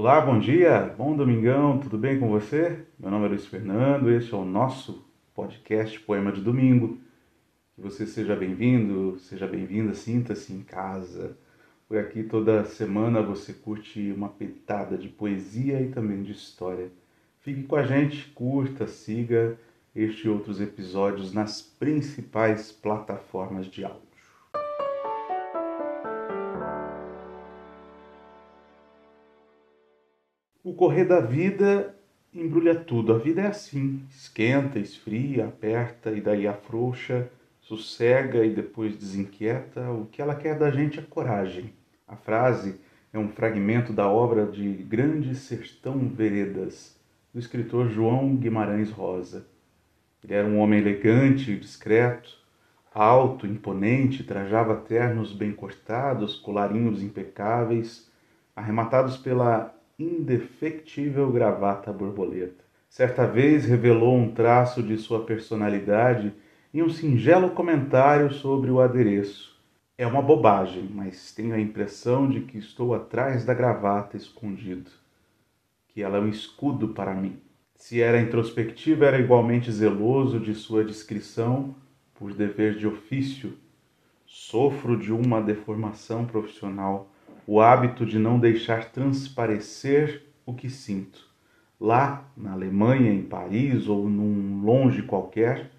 Olá, bom dia, bom domingão, tudo bem com você? Meu nome é Luiz Fernando, este é o nosso podcast Poema de Domingo. Que você seja bem-vindo, seja bem-vinda, sinta-se em casa. Por aqui toda semana você curte uma pitada de poesia e também de história. Fique com a gente, curta, siga este e outros episódios nas principais plataformas de áudio. Correr da vida embrulha tudo. A vida é assim: esquenta, esfria, aperta e daí afrouxa, sossega e depois desinquieta. O que ela quer da gente é coragem. A frase é um fragmento da obra de Grande Sertão Veredas, do escritor João Guimarães Rosa. Ele era um homem elegante, discreto, alto, imponente, trajava ternos bem cortados, colarinhos impecáveis, arrematados pela indefectível gravata borboleta. Certa vez revelou um traço de sua personalidade em um singelo comentário sobre o adereço. É uma bobagem, mas tenho a impressão de que estou atrás da gravata escondido, que ela é um escudo para mim. Se era introspectivo, era igualmente zeloso de sua descrição por dever de ofício. Sofro de uma deformação profissional, o hábito de não deixar transparecer o que sinto. Lá, na Alemanha, em Paris ou num longe qualquer,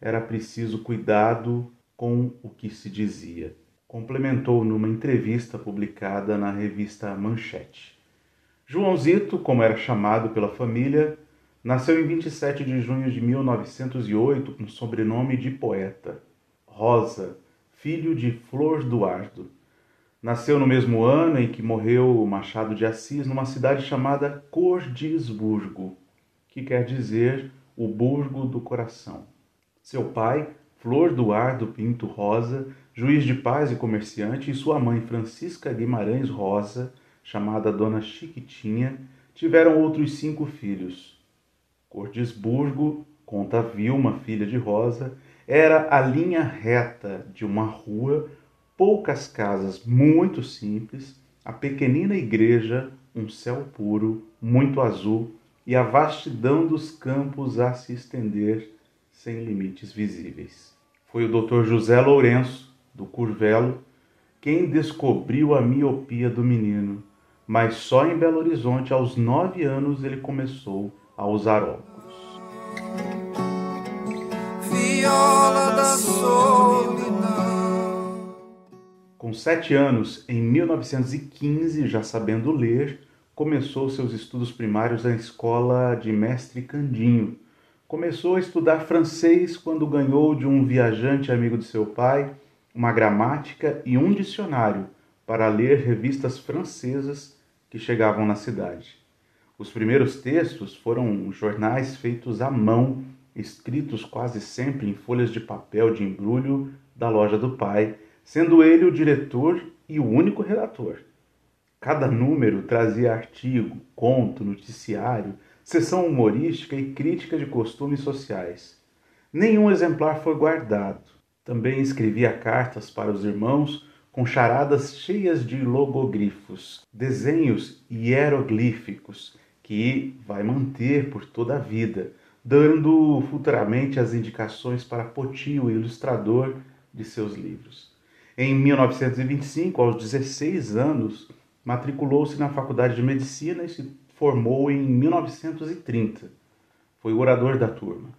era preciso cuidado com o que se dizia. Complementou numa entrevista publicada na revista Manchete. Joãozito, como era chamado pela família, Nasceu em 27 de junho de 1908 com sobrenome de poeta, Rosa, filho de Flor Duardo. Nasceu no mesmo ano em que morreu Machado de Assis numa cidade chamada Cordisburgo, que quer dizer o Burgo do Coração. Seu pai, Flor Duardo Pinto Rosa, juiz de paz e comerciante, e sua mãe, Francisca Guimarães Rosa, chamada Dona Chiquitinha, tiveram outros cinco filhos. Cordisburgo, conta Vilma, filha de Rosa, era a linha reta de uma rua, poucas casas muito simples, a pequenina igreja, um céu puro, muito azul e a vastidão dos campos a se estender sem limites visíveis. Foi o Dr. José Lourenço, do Curvelo, quem descobriu a miopia do menino, mas só em Belo Horizonte, aos nove anos, ele começou a usar óculos. Viola da. Com sete anos, em 1915, já sabendo ler, começou seus estudos primários na escola de Mestre Candinho. Começou a estudar francês quando ganhou de um viajante amigo de seu pai uma gramática e um dicionário para ler revistas francesas que chegavam na cidade. Os primeiros textos foram jornais feitos à mão, escritos quase sempre em folhas de papel de embrulho da loja do pai, sendo ele o diretor e o único redator. Cada número trazia artigo, conto, noticiário, sessão humorística e crítica de costumes sociais. Nenhum exemplar foi guardado. Também escrevia cartas para os irmãos com charadas cheias de logogrifos, desenhos hieroglíficos que vai manter por toda a vida, dando futuramente as indicações para Poti, o ilustrador de seus livros. Em 1925, aos 16 anos, matriculou-se na Faculdade de Medicina e se formou em 1930. Foi orador da turma.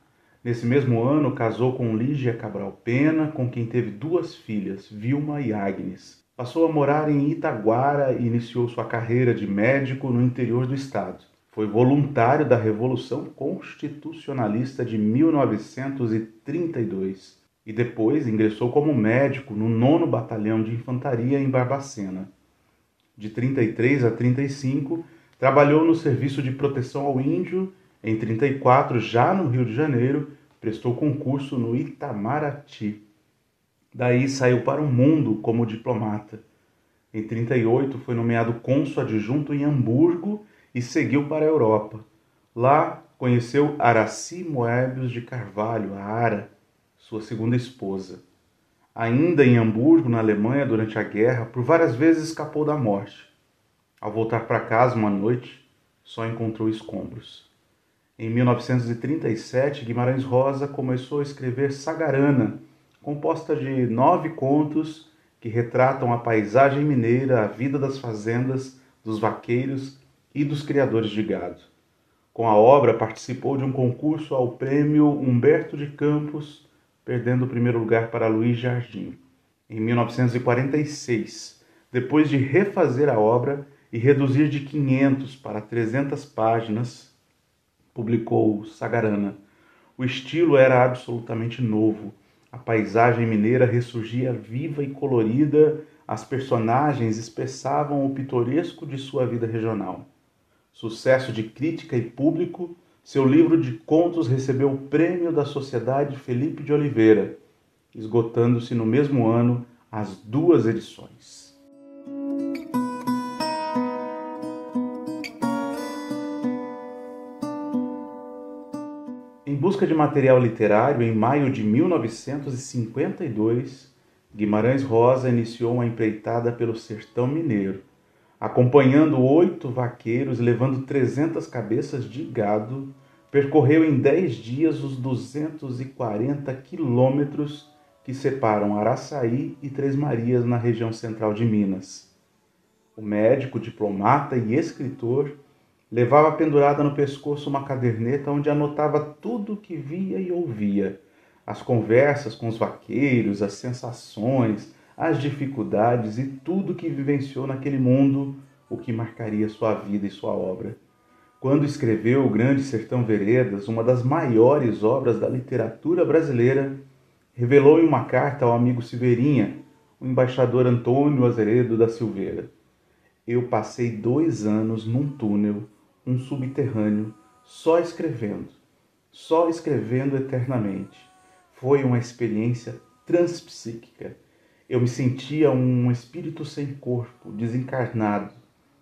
Nesse mesmo ano, casou com Lígia Cabral Pena, com quem teve duas filhas, Vilma e Agnes. Passou a morar em Itaguara e iniciou sua carreira de médico no interior do estado. Foi voluntário da Revolução Constitucionalista de 1932 e depois ingressou como médico no 9 Batalhão de Infantaria em Barbacena. De 33 a 35, trabalhou no Serviço de Proteção ao Índio. Em 34, já no Rio de Janeiro, prestou concurso no Itamaraty. Daí saiu para o mundo como diplomata. Em 38, foi nomeado cônsul adjunto em Hamburgo e seguiu para a Europa. Lá conheceu Araci Moebius de Carvalho, a Ara, sua segunda esposa. Ainda em Hamburgo, na Alemanha, durante a guerra, por várias vezes escapou da morte. Ao voltar para casa uma noite, só encontrou escombros. Em 1937, Guimarães Rosa começou a escrever Sagarana, composta de nove contos que retratam a paisagem mineira, a vida das fazendas, dos vaqueiros e dos criadores de gado. Com a obra, participou de um concurso ao prêmio Humberto de Campos, perdendo o primeiro lugar para Luiz Jardim. Em 1946, depois de refazer a obra e reduzir de 500 para 300 páginas, publicou Sagarana. O estilo era absolutamente novo. A paisagem mineira ressurgia viva e colorida, as personagens expressavam o pitoresco de sua vida regional. Sucesso de crítica e público, seu livro de contos recebeu o prêmio da Sociedade Felipe de Oliveira, esgotando-se no mesmo ano as duas edições. Em busca de material literário, em maio de 1952, Guimarães Rosa iniciou uma empreitada pelo sertão mineiro, acompanhando oito vaqueiros levando 300 cabeças de gado, percorreu em dez dias os 240 quilômetros que separam Araçaí e Três Marias na região central de Minas. O médico, diplomata e escritor levava pendurada no pescoço uma caderneta onde anotava tudo o que via e ouvia, as conversas com os vaqueiros, as sensações, as dificuldades e tudo que vivenciou naquele mundo, o que marcaria sua vida e sua obra. Quando escreveu O Grande Sertão Veredas, uma das maiores obras da literatura brasileira, revelou em uma carta ao amigo Silveirinha, o embaixador Antônio Azeredo da Silveira. Eu passei dois anos num túnel, um subterrâneo, só escrevendo, só escrevendo eternamente. Foi uma experiência transpsíquica eu me sentia um espírito sem corpo, desencarnado,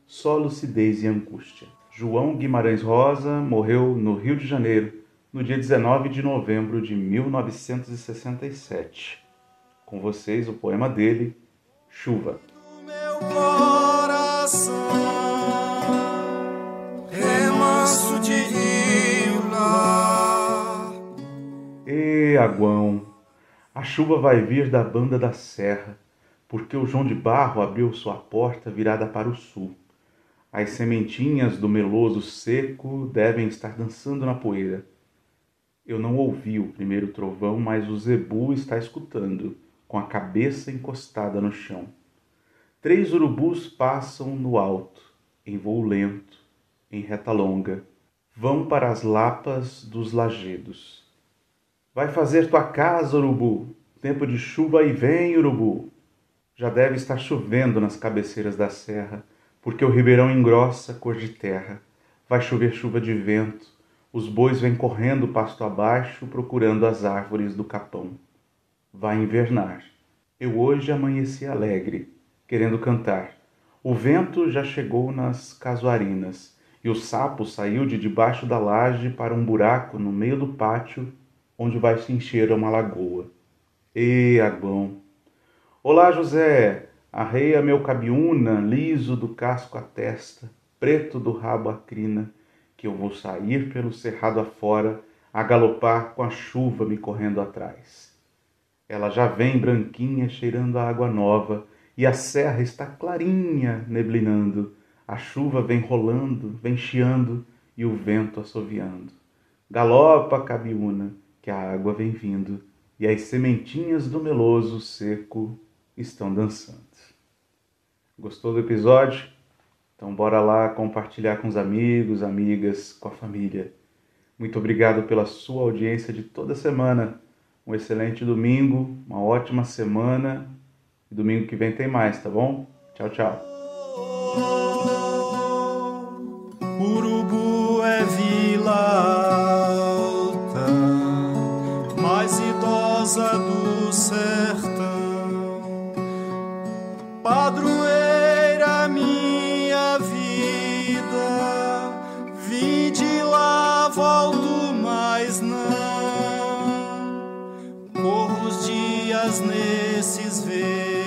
só lucidez e angústia. João Guimarães Rosa morreu no Rio de Janeiro, no dia 19 de novembro de 1967. Com vocês o poema dele, Chuva. Meu coração, remanso de rio lá. E aguão, a chuva vai vir da banda da serra, porque o João de Barro abriu sua porta virada para o sul. As sementinhas do meloso seco devem estar dançando na poeira. Eu não ouvi o primeiro trovão, mas o zebu está escutando, com a cabeça encostada no chão. Três urubus passam no alto, em voo lento, em reta longa. Vão para as lapas dos lajedos. Vai fazer tua casa, urubu. Tempo de chuva e vem, urubu. Já deve estar chovendo nas cabeceiras da serra, porque o ribeirão engrossa cor de terra. Vai chover chuva de vento. Os bois vêm correndo pasto abaixo, procurando as árvores do capão. Vai invernar. Eu hoje amanheci alegre, querendo cantar. O vento já chegou nas casuarinas, e o sapo saiu de debaixo da laje para um buraco no meio do pátio onde vai se encher uma lagoa. E agbão! Olá, José! Arreia meu cabiúna, liso do casco à testa, preto do rabo à crina, que eu vou sair pelo cerrado afora, a galopar com a chuva me correndo atrás. Ela já vem branquinha, cheirando a água nova, e a serra está clarinha, neblinando. A chuva vem rolando, vem chiando, e o vento assoviando. Galopa, cabiúna, que a água vem vindo e as sementinhas do meloso seco estão dançando. Gostou do episódio? Então bora lá compartilhar com os amigos, amigas, com a família. Muito obrigado pela sua audiência de toda semana. Um excelente domingo, uma ótima semana. E domingo que vem tem mais, tá bom? Tchau, tchau. Urubu é vila rosa do sertão, as nesses.